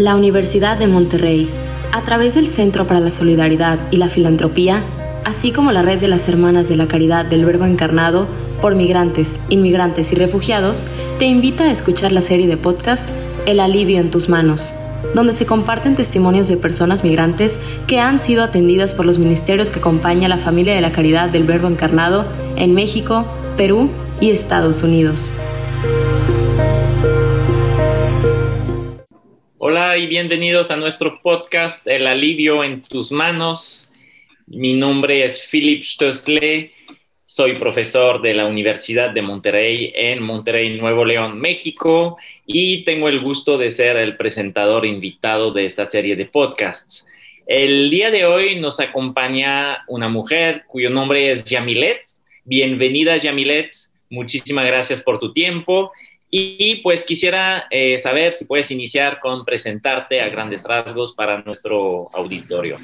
La Universidad de Monterrey, a través del Centro para la Solidaridad y la Filantropía, así como la Red de las Hermanas de la Caridad del Verbo Encarnado, por migrantes, inmigrantes y refugiados, te invita a escuchar la serie de podcast El alivio en tus manos, donde se comparten testimonios de personas migrantes que han sido atendidas por los ministerios que acompaña la familia de la caridad del Verbo Encarnado en México, Perú y Estados Unidos. Hola y bienvenidos a nuestro podcast El alivio en tus manos. Mi nombre es Philip Stössle soy profesor de la Universidad de Monterrey en Monterrey, Nuevo León, México, y tengo el gusto de ser el presentador invitado de esta serie de podcasts. El día de hoy nos acompaña una mujer cuyo nombre es Yamilet. Bienvenida, Yamilet. Muchísimas gracias por tu tiempo. Y, pues quisiera eh, saber si puedes iniciar con presentarte a grandes rasgos para nuestro auditorio.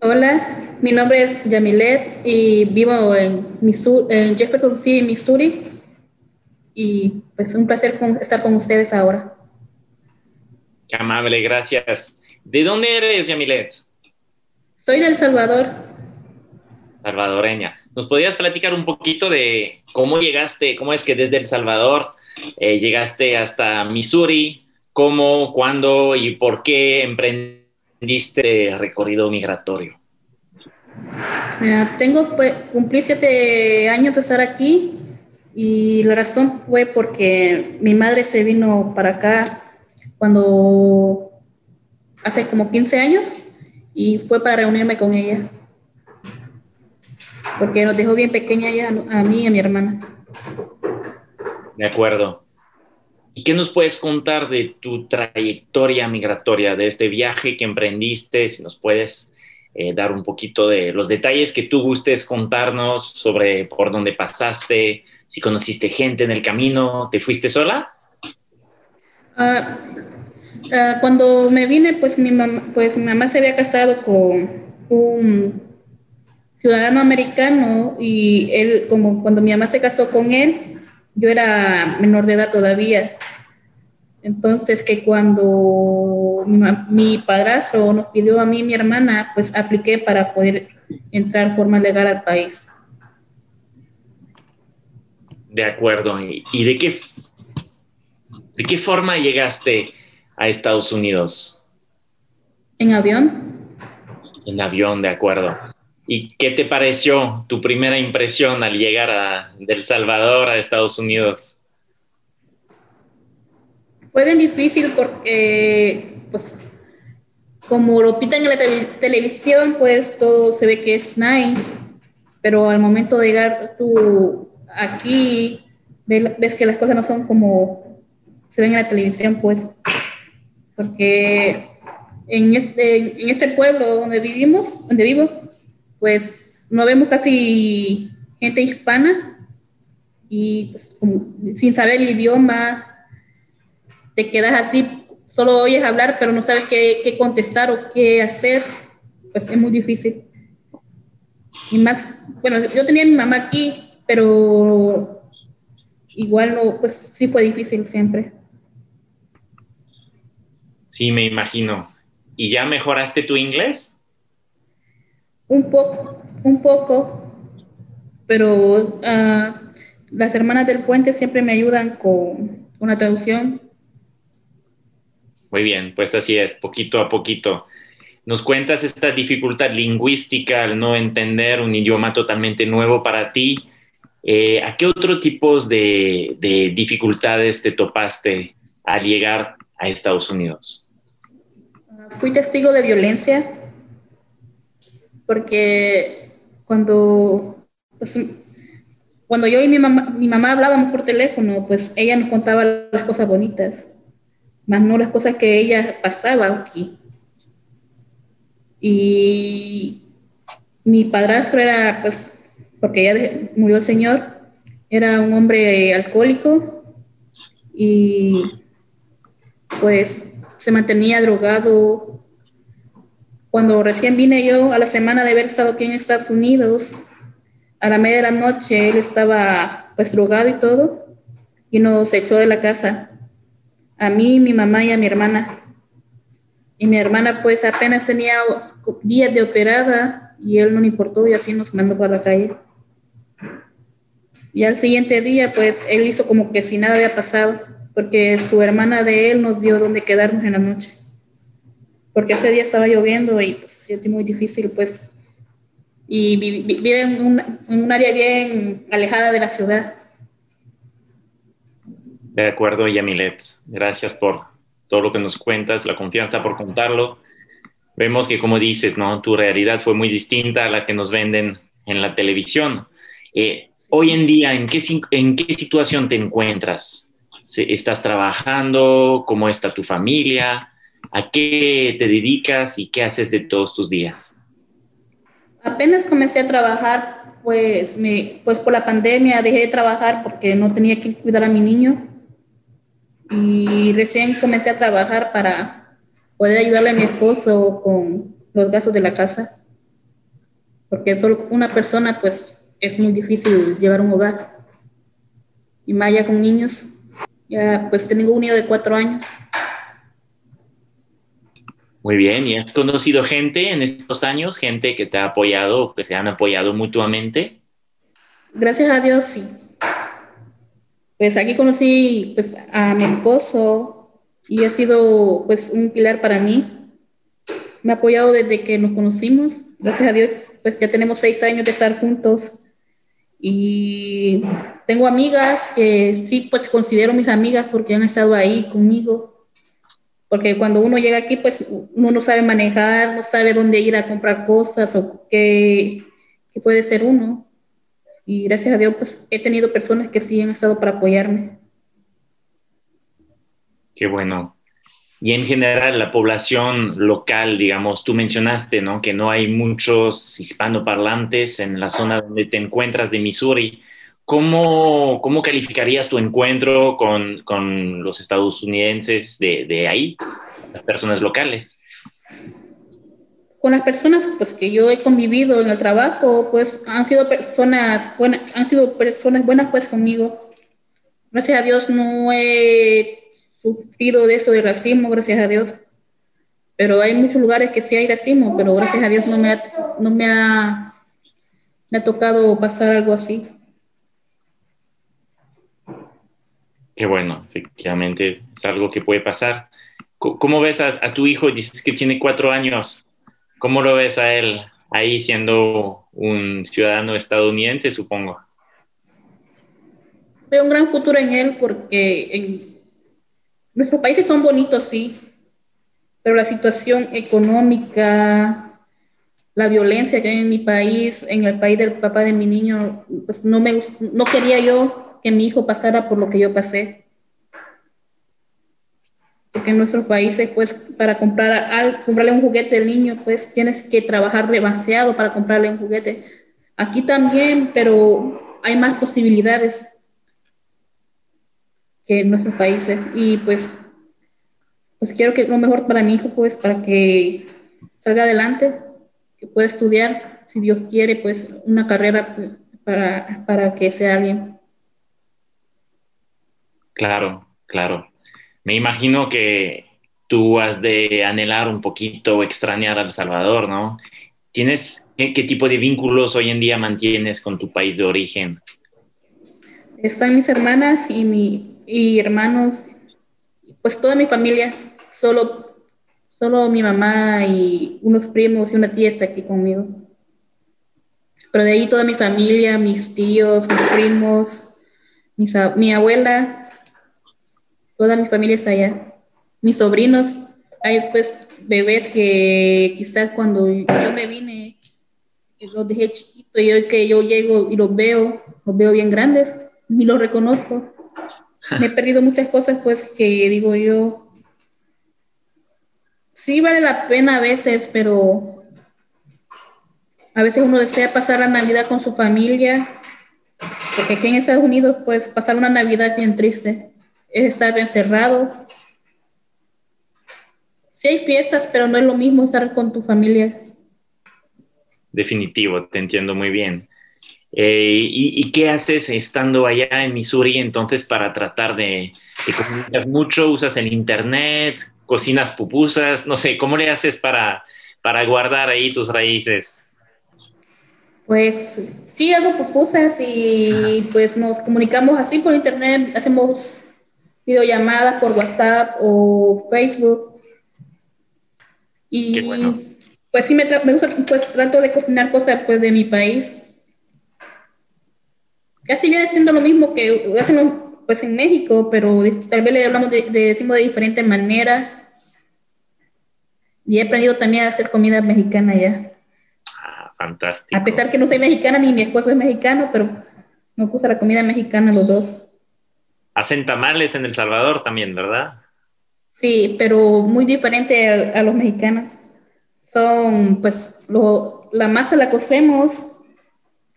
Hola, mi nombre es Yamilet y vivo en, Missouri, en Jefferson City, Missouri. Y pues un placer estar con ustedes ahora. Qué amable, gracias. ¿De dónde eres, Yamilet? Soy de El Salvador. Salvadoreña. ¿Nos podrías platicar un poquito de cómo llegaste, cómo es que desde El Salvador eh, llegaste hasta Missouri? ¿Cómo, cuándo y por qué emprendiste? diste recorrido migratorio? tengo, pues, cumplí siete años de estar aquí y la razón fue porque mi madre se vino para acá cuando hace como 15 años y fue para reunirme con ella. Porque nos dejó bien pequeña ella, a mí y a mi hermana. De acuerdo. ¿Y qué nos puedes contar de tu trayectoria migratoria, de este viaje que emprendiste? Si nos puedes eh, dar un poquito de los detalles que tú gustes contarnos sobre por dónde pasaste, si conociste gente en el camino, ¿te fuiste sola? Ah, ah, cuando me vine, pues mi, mamá, pues mi mamá se había casado con un ciudadano americano y él, como cuando mi mamá se casó con él, yo era menor de edad todavía. Entonces, que cuando mi, padrastro nos pidió a mí y mi hermana, pues apliqué para poder entrar de forma legal al país. De acuerdo. ¿Y de qué, de qué forma llegaste a Estados Unidos? En avión. En avión, de acuerdo. ¿Y qué te pareció tu primera impresión al llegar a, de El Salvador a Estados Unidos? Fue bien difícil porque, pues, como lo pitan en la televisión, pues todo se ve que es nice, pero al momento de llegar tú aquí, ves que las cosas no son como se ven en la televisión, pues, porque en este, en este pueblo donde vivimos, donde vivo, pues no vemos casi gente hispana y pues, sin saber el idioma, te quedas así, solo oyes hablar, pero no sabes qué, contestar o qué hacer, pues es muy difícil. Y más, bueno, yo tenía a mi mamá aquí, pero igual no, pues sí fue difícil siempre. Sí, me imagino. ¿Y ya mejoraste tu inglés? Un poco, un poco, pero ah, las hermanas del puente siempre me ayudan con, una traducción. Muy bien, pues así es, poquito a poquito. Nos cuentas esta dificultad lingüística al no entender un idioma totalmente nuevo para ti. Eh, ¿A qué otro tipos de, de dificultades te topaste al llegar a Estados Unidos? Fui testigo de violencia porque cuando, pues, cuando yo y mi mamá, mi mamá hablábamos por teléfono, pues ella nos contaba las cosas bonitas, más no las cosas que ella pasaba aquí. Y mi padrastro era, pues, porque ya murió el señor, era un hombre alcohólico y pues se mantenía drogado, cuando recién vine yo a la semana de haber estado aquí en Estados Unidos, a la media de la noche él estaba pues drogado y todo y nos echó de la casa. a mí, mi mamá y a mi hermana. Y mi hermana pues apenas tenía días de operada y él no le importó y así nos mandó para la calle. Y al siguiente día pues él hizo como que si nada había pasado, porque su hermana de él nos dio donde quedarnos en la noche. Porque ese día estaba lloviendo y pues es muy difícil pues. Y vive en un, en un área bien alejada de la ciudad. De acuerdo, Yamilet. Gracias por todo lo que nos cuentas, la confianza por contarlo. Vemos que, como dices, ¿no? Tu realidad fue muy distinta a la que nos venden en la televisión. Eh, hoy en día, ¿en qué, ¿en qué situación te encuentras? ¿Estás trabajando? ¿Cómo está tu familia? ¿A qué te dedicas y qué haces de todos tus días? Apenas comencé a trabajar, pues, me, pues por la pandemia dejé de trabajar porque no tenía que cuidar a mi niño y recién comencé a trabajar para poder ayudarle a mi esposo con los gastos de la casa, porque solo una persona pues es muy difícil llevar un hogar. Y más ya con niños, ya pues tengo un niño de cuatro años. Muy bien, ¿y has conocido gente en estos años, gente que te ha apoyado, que se han apoyado mutuamente? Gracias a Dios, sí pues aquí conocí pues, a mi esposo y ha sido pues un pilar para mí. Me ha apoyado desde que nos conocimos. Gracias a Dios, pues ya tenemos seis años de estar juntos. Y tengo amigas que sí, pues considero mis amigas porque han estado ahí conmigo. Porque cuando uno llega aquí, pues uno no sabe manejar, no sabe dónde ir a comprar cosas o qué, qué puede ser uno. Y gracias a Dios, pues he tenido personas que sí han estado para apoyarme. Qué bueno. Y en general, la población local, digamos, tú mencionaste, ¿no? Que no hay muchos hispanoparlantes en la zona donde te encuentras de Missouri. ¿Cómo, cómo calificarías tu encuentro con, con los estadounidenses de, de ahí, las personas locales? con las personas pues que yo he convivido en el trabajo, pues han sido personas buenas, han sido personas buenas pues conmigo. Gracias a Dios no he sufrido de eso de racismo, gracias a Dios. Pero hay muchos lugares que sí hay racismo, pero gracias a Dios no me ha, no me ha, me ha tocado pasar algo así. Qué bueno, efectivamente es algo que puede pasar. ¿Cómo ves a, a tu hijo? Dices que tiene cuatro años. ¿Cómo lo ves a él ahí siendo un ciudadano estadounidense, supongo? Veo un gran futuro en él porque en nuestros países son bonitos, sí, pero la situación económica, la violencia que hay en mi país, en el país del papá de mi niño, pues no me no quería yo que mi hijo pasara por lo que yo pasé porque en nuestros países, pues, para comprar al, comprarle un juguete al niño, pues, tienes que trabajar demasiado para comprarle un juguete. Aquí también, pero hay más posibilidades que en nuestros países. Y pues, pues quiero que lo mejor para mi hijo, pues, para que salga adelante, que pueda estudiar, si Dios quiere, pues, una carrera pues, para, para que sea alguien. Claro, claro. Me imagino que tú has de anhelar un poquito, extrañar a El Salvador, ¿no? ¿Tienes qué, tipo de vínculos hoy en día mantienes con tu país de origen? Están mis hermanas y, mi, y hermanos, pues toda mi familia, solo, solo mi mamá y unos primos y una tía está aquí conmigo. Pero de ahí toda mi familia, mis tíos, mis primos, mi abuela, toda mi familia está allá. Mis sobrinos, hay pues bebés que quizás cuando yo me vine, los dejé chiquitos y hoy que yo llego y los veo, los veo bien grandes, ni los reconozco. Me he perdido muchas cosas pues que digo yo, sí vale la pena a veces, pero a veces uno desea pasar la Navidad con su familia, porque aquí en Estados Unidos pues pasar una Navidad es bien triste es estar encerrado. Sí hay fiestas, pero no es lo mismo estar con tu familia. Definitivo, te entiendo muy bien. Eh, y, qué haces estando allá en Missouri entonces para tratar de, de comunicar mucho? ¿Usas el internet? ¿Cocinas pupusas? No sé, ¿cómo le haces para, para guardar ahí tus raíces? Pues sí, hago pupusas y pues nos comunicamos así por internet, hacemos videollamadas por WhatsApp o Facebook. Y pues sí, me, me, gusta, pues trato de cocinar cosas pues de mi país. Casi viene siendo lo mismo que hacen pues en México, pero tal vez le hablamos de, decimos de diferente manera. Y he aprendido también a hacer comida mexicana ya. Ah, fantástico. A pesar que no soy mexicana ni mi esposo es mexicano, pero nos gusta la comida mexicana los dos. Hacen tamales en El Salvador también, ¿verdad? Sí, pero muy diferente a, los mexicanos. Son, pues, lo, la masa la cocemos,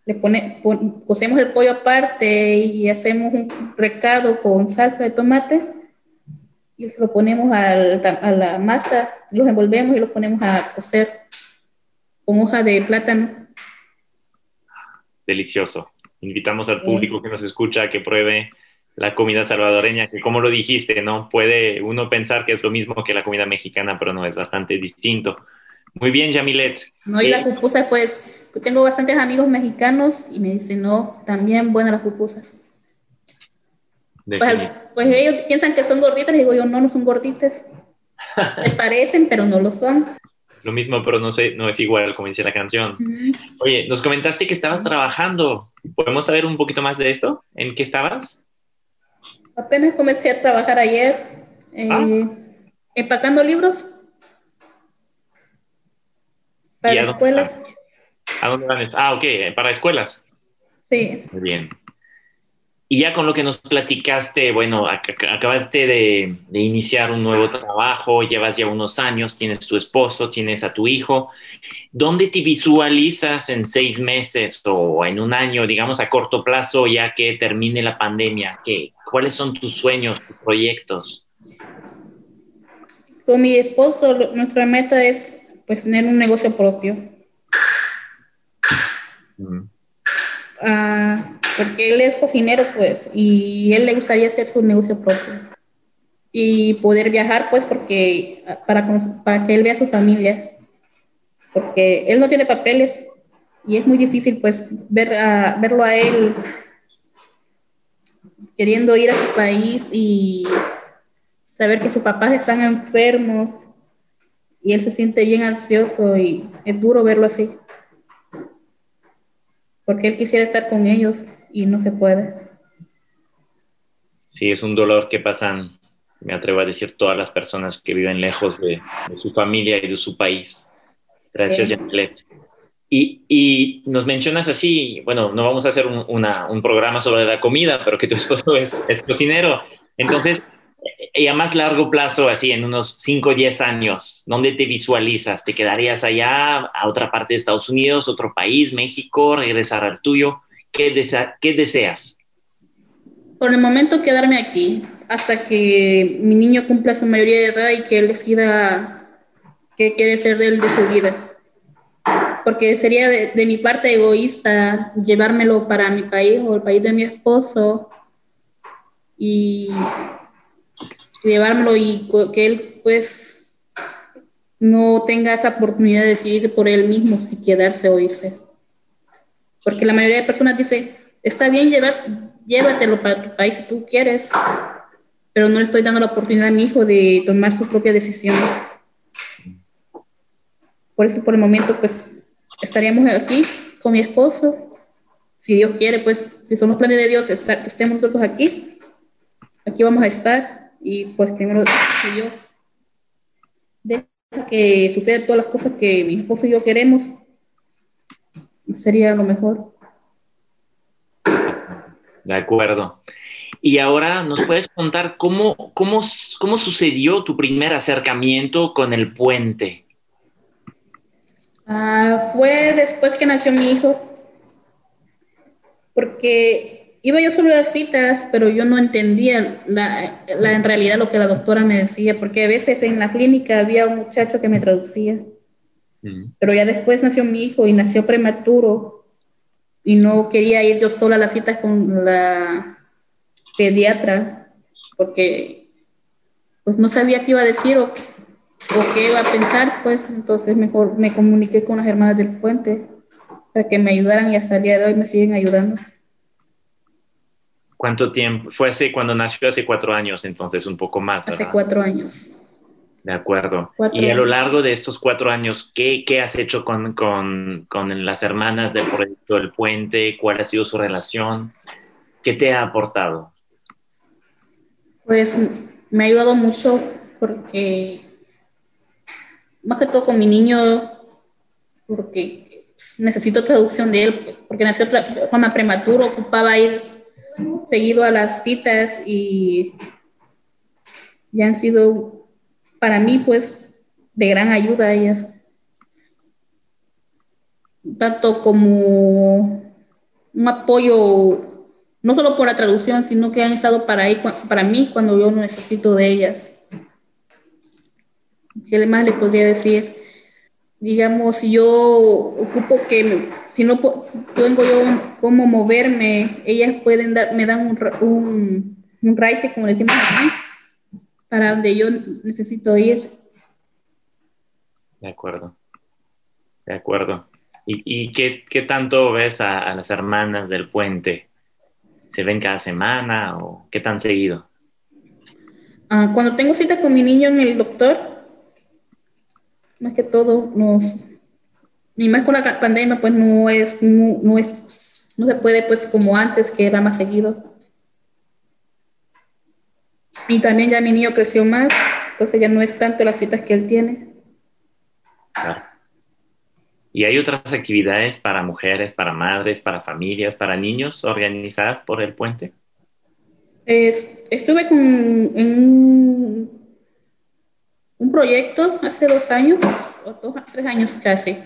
le pone, cocemos el pollo aparte y hacemos un recado con salsa de tomate y lo ponemos al, a la masa, los envolvemos y los ponemos a cocer con hoja de plátano. Delicioso. Invitamos al público que nos escucha a que pruebe la comida salvadoreña, que como lo dijiste, ¿no? Puede uno pensar que es lo mismo que la comida mexicana, pero no, es bastante distinto. Muy bien, Yamilet. No, y las eh, pupusas, pues, tengo bastantes amigos mexicanos y me dicen, no, también buenas las pupusas. Pues, pues, ellos piensan que son gorditas, y digo yo, no, no son gorditas. Se parecen, pero no lo son. Lo mismo, pero no, sé, no es igual, como dice la canción. Oye, nos comentaste que estabas trabajando. ¿Podemos saber un poquito más de esto? ¿En qué estabas? Apenas comencé a trabajar ayer, eh, ah. empacando libros para escuelas. ¿A dónde van? Ah, ok, para escuelas. Sí. Muy bien. Y ya con lo que nos platicaste, bueno, acabaste de, iniciar un nuevo trabajo, llevas ya unos años, tienes tu esposo, tienes a tu hijo. ¿Dónde te visualizas en seis meses o en un año, digamos a corto plazo, ya que termine la pandemia? ¿Qué, ¿Cuáles son tus sueños, tus proyectos? Con mi esposo, nuestra meta es pues tener un negocio propio. Mm. Ah, porque él es cocinero, pues, y él le gustaría hacer su negocio propio. Y poder viajar, pues, porque para, para que él vea a su familia. Porque él no tiene papeles y es muy difícil, pues, ver a, verlo a él queriendo ir a su país y saber que sus papás están enfermos y él se siente bien ansioso y es duro verlo así. Porque él quisiera estar con ellos y no se puede. Sí, es un dolor que pasan, me atrevo a decir, todas las personas que viven lejos de, su familia y de su país. Gracias, Y, y, nos mencionas así, bueno, no vamos a hacer un, un programa sobre la comida, pero que tu esposo es, es cocinero. Entonces, y a más largo plazo, así en unos 5 o 10 años, ¿dónde te visualizas? ¿Te quedarías allá, a otra parte de Estados Unidos, otro país, México, regresar al tuyo? ¿Qué, qué deseas? Por el momento quedarme aquí, hasta que mi niño cumpla su mayoría de edad y que él decida qué quiere ser de él de su vida. Porque sería de, de mi parte egoísta llevármelo para mi país o el país de mi esposo y llevármelo y que él pues no tenga esa oportunidad de decidir por él mismo si quedarse o irse. Porque la mayoría de personas dice, está bien llevar, llévatelo para tu país si tú quieres, pero no le estoy dando la oportunidad a mi hijo de tomar su propia decisión. Por eso por el momento pues estaríamos aquí con mi esposo. Si Dios quiere, pues si son los planes de Dios, estar, estemos nosotros aquí, aquí vamos a estar y pues primero, deja que sucedan todas las cosas que mi esposo y yo queremos, sería lo mejor. De acuerdo. Y ahora nos puedes contar cómo, cómo, cómo sucedió tu primer acercamiento con el puente. Ah, fue después que nació mi hijo, porque iba yo solo a las citas, pero yo no entendía la, la, en realidad lo que la doctora me decía, porque a veces en la clínica había un muchacho que me traducía. Mm. Pero ya después nació mi hijo y nació prematuro. y no quería ir yo sola a las citas con la pediatra porque pues no sabía qué iba a decir o, o qué iba a pensar, pues entonces mejor me comuniqué con las hermanas del puente para que me ayudaran y hasta el día de hoy me siguen ayudando. ¿Cuánto tiempo? Fue hace cuando nació hace cuatro años, entonces un poco más. Hace cuatro años. De acuerdo. y a lo largo de estos cuatro años, ¿qué, qué has hecho con, con, con, las hermanas del proyecto del puente? ¿Cuál ha sido su relación? ¿Qué te ha aportado? Pues me ha ayudado mucho porque, más que todo con mi niño, porque necesito traducción de él, porque nació de forma prematura, ocupaba ir seguido a las citas y ya han sido para mí pues de gran ayuda ellas. Tanto como un apoyo, no solo por la traducción, sino que han estado para, ahí, para mí cuando yo no necesito de ellas. ¿Qué más le podría decir? Digamos, si yo ocupo que, si no tengo yo cómo moverme, ellas pueden dar, me dan un, un, un raite, como decimos aquí, para donde yo necesito ir. De acuerdo. De acuerdo. ¿Y, y qué, qué, tanto ves a, a, las hermanas del puente? ¿Se ven cada semana o qué tan seguido? Ah, cuando tengo cita con mi niño en el doctor, más que todo nos y más con la pandemia pues no es no, es no se puede pues como antes que era más seguido. Y también ya mi niño creció más entonces ya no es tanto las citas que él tiene. Claro. y hay otras actividades para mujeres para madres para familias para niños organizadas por el puente. Estuve con en un proyecto hace dos años, o dos, tres años casi,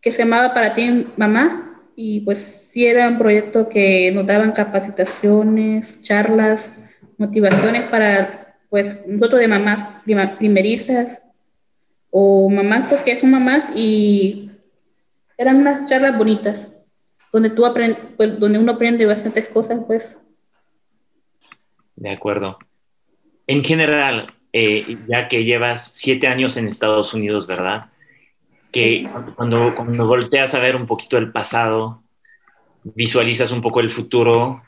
que se llamaba Para ti, mamá, y pues sí era un proyecto que nos daban capacitaciones, charlas, motivaciones para, pues, nosotros de mamás primerizas, o mamás, pues, que son mamás, y eran unas charlas bonitas, donde, tú aprend pues, donde uno aprende bastantes cosas, pues. De acuerdo. En general, eh, ya que llevas siete años en Estados Unidos, ¿verdad? Que cuando, cuando volteas a ver un poquito el pasado, visualizas un poco el futuro,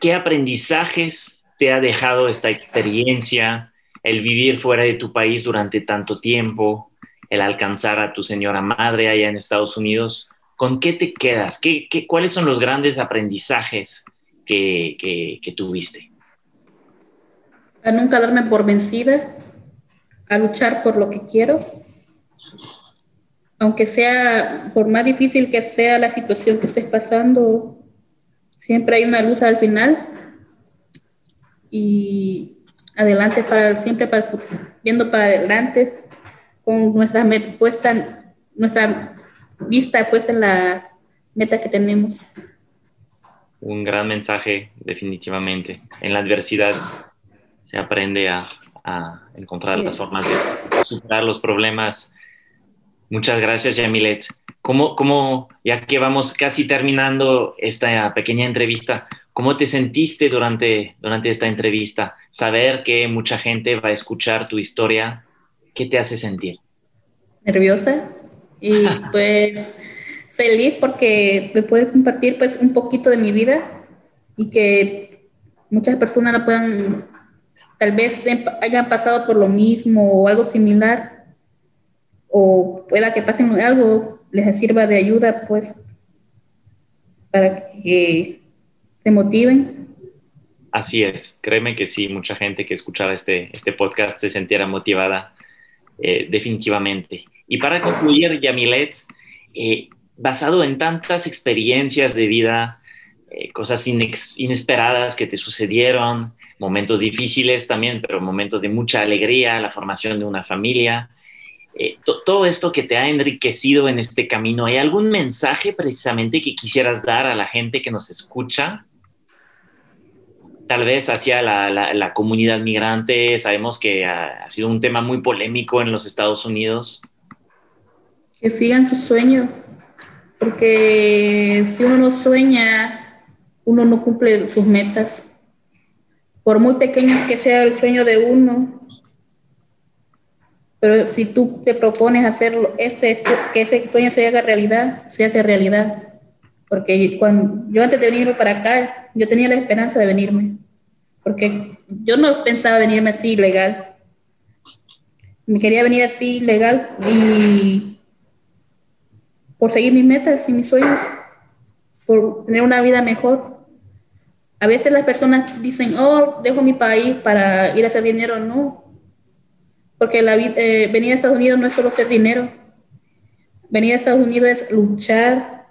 ¿qué aprendizajes te ha dejado esta experiencia, el vivir fuera de tu país durante tanto tiempo, el alcanzar a tu señora madre allá en Estados Unidos? ¿Con qué te quedas? ¿Qué, qué cuáles son los grandes aprendizajes que, que, que tuviste? A nunca darme por vencida, a luchar por lo que quiero, aunque sea, por más difícil que sea la situación que estés pasando, siempre hay una luz al final y adelante para siempre para viendo para adelante con nuestra puesta nuestra vista puesta en la meta que tenemos. Un gran mensaje definitivamente. En la adversidad se aprende a, encontrar las formas de superar los problemas. Muchas gracias, Yamilet. ¿Cómo, ¿Cómo, ya que vamos casi terminando esta pequeña entrevista, cómo te sentiste durante, durante esta entrevista? Saber que mucha gente va a escuchar tu historia, ¿qué te hace sentir? Nerviosa y pues feliz porque me poder compartir pues un poquito de mi vida y que muchas personas la puedan tal vez hayan pasado por lo mismo o algo similar, o pueda que pasen algo, les sirva de ayuda, pues, para que se motiven. Así es, créeme que sí, mucha gente que escuchara este, este podcast se sintiera motivada eh, definitivamente. Y para concluir, Yamilet, eh, basado en tantas experiencias de vida, eh, cosas inesperadas que te sucedieron, momentos difíciles también, pero momentos de mucha alegría, la formación de una familia. Eh, todo esto que te ha enriquecido en este camino, ¿hay algún mensaje precisamente que quisieras dar a la gente que nos escucha? Tal vez hacia la, la, comunidad migrante, sabemos que ha, ha, sido un tema muy polémico en los Estados Unidos. Que sigan su sueño, Porque si uno no sueña, uno no cumple sus metas. Por muy pequeño que sea el sueño de uno, pero si tú te propones hacerlo, ese, que ese sueño se haga realidad, se hace realidad. Porque cuando yo antes de venirme para acá, yo tenía la esperanza de venirme. Porque yo no pensaba venirme así legal. Me quería venir así legal y por seguir mis metas y mis sueños, por tener una vida mejor. A veces las personas dicen, oh, dejo mi país para ir a hacer dinero. No, porque eh, venir a Estados Unidos no es solo hacer dinero. Venir a Estados Unidos es luchar,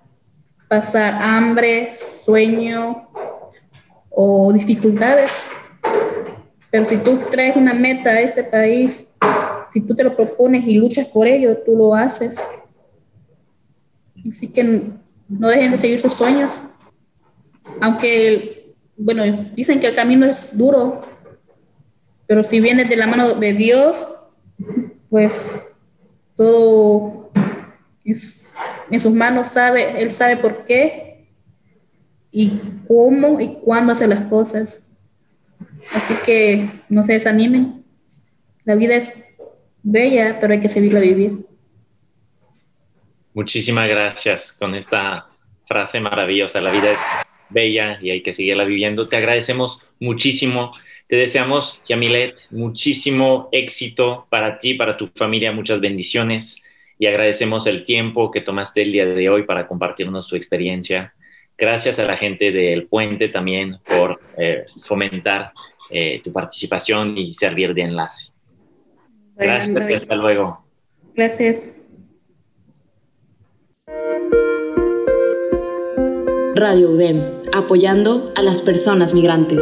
pasar hambre, sueño o dificultades. Pero si tú traes una meta a este país, si tú te lo propones y luchas por ello, tú lo haces. Así que no dejen de seguir sus sueños. Aunque, bueno, dicen que el camino es duro, pero si vienes de la mano de Dios, pues todo es en sus manos, sabe, Él sabe por qué y cómo y cuándo hace las cosas. Así que no se desanimen. La vida es bella, pero hay que seguirla vivir. Muchísimas gracias con esta frase maravillosa. La vida es bella y hay que seguirla viviendo. Te agradecemos muchísimo te deseamos, Yamilet, muchísimo éxito para ti, para tu familia, muchas bendiciones y agradecemos el tiempo que tomaste el día de hoy para compartirnos tu experiencia. Gracias a la gente del puente también por eh, fomentar eh, tu participación y servir de enlace. Gracias y hasta luego. Gracias. Radio UDEM, apoyando a las personas migrantes.